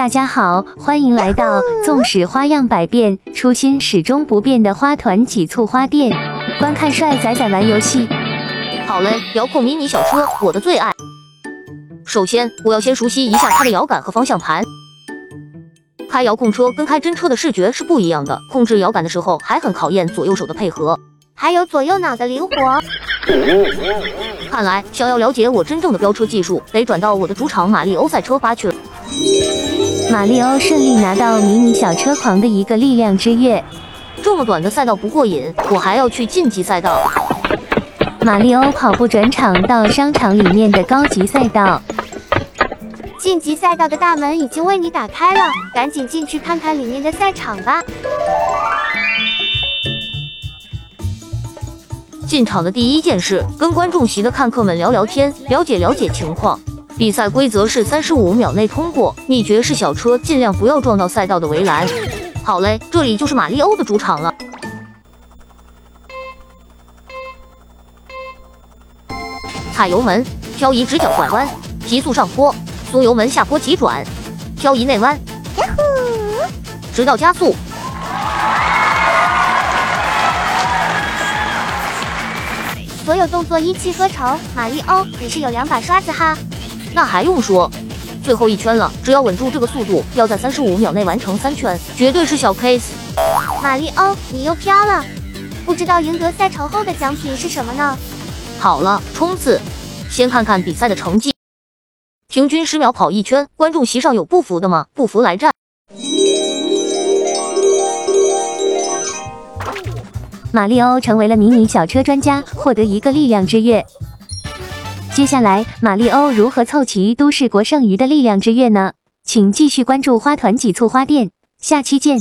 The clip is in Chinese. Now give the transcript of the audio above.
大家好，欢迎来到纵使花样百变，初心始终不变的花团几簇花店。观看帅仔仔玩游戏。好嘞，遥控迷你小车，我的最爱。首先，我要先熟悉一下它的摇杆和方向盘。开遥控车跟开真车的视觉是不一样的，控制摇杆的时候还很考验左右手的配合，还有左右脑的灵活。看来，想要了解我真正的飙车技术，得转到我的主场马里欧赛车吧去了。马里欧顺利拿到迷你小车狂的一个力量之月。这么短的赛道不过瘾，我还要去晋级赛道。马里欧跑步转场到商场里面的高级赛道。晋级赛道的大门已经为你打开了，赶紧进去看看里面的赛场吧。进场的第一件事，跟观众席的看客们聊聊天，了解了解情况。比赛规则是三十五秒内通过，秘诀是小车尽量不要撞到赛道的围栏。好嘞，这里就是马里欧的主场了。踩油门，漂移直角拐弯，提速上坡，松油门下坡急转，漂移内弯，呀呼，直到加速。所有动作一气呵成，马里欧，你是有两把刷子哈。那还用说？最后一圈了，只要稳住这个速度，要在三十五秒内完成三圈，绝对是小 case。马里欧，你又飘了，不知道赢得赛程后的奖品是什么呢？好了，冲刺！先看看比赛的成绩，平均十秒跑一圈。观众席上有不服的吗？不服来战！马里欧成为了迷你小车专家，获得一个力量之月。接下来，马里欧如何凑齐都市国剩余的力量之月呢？请继续关注花团几簇花店，下期见。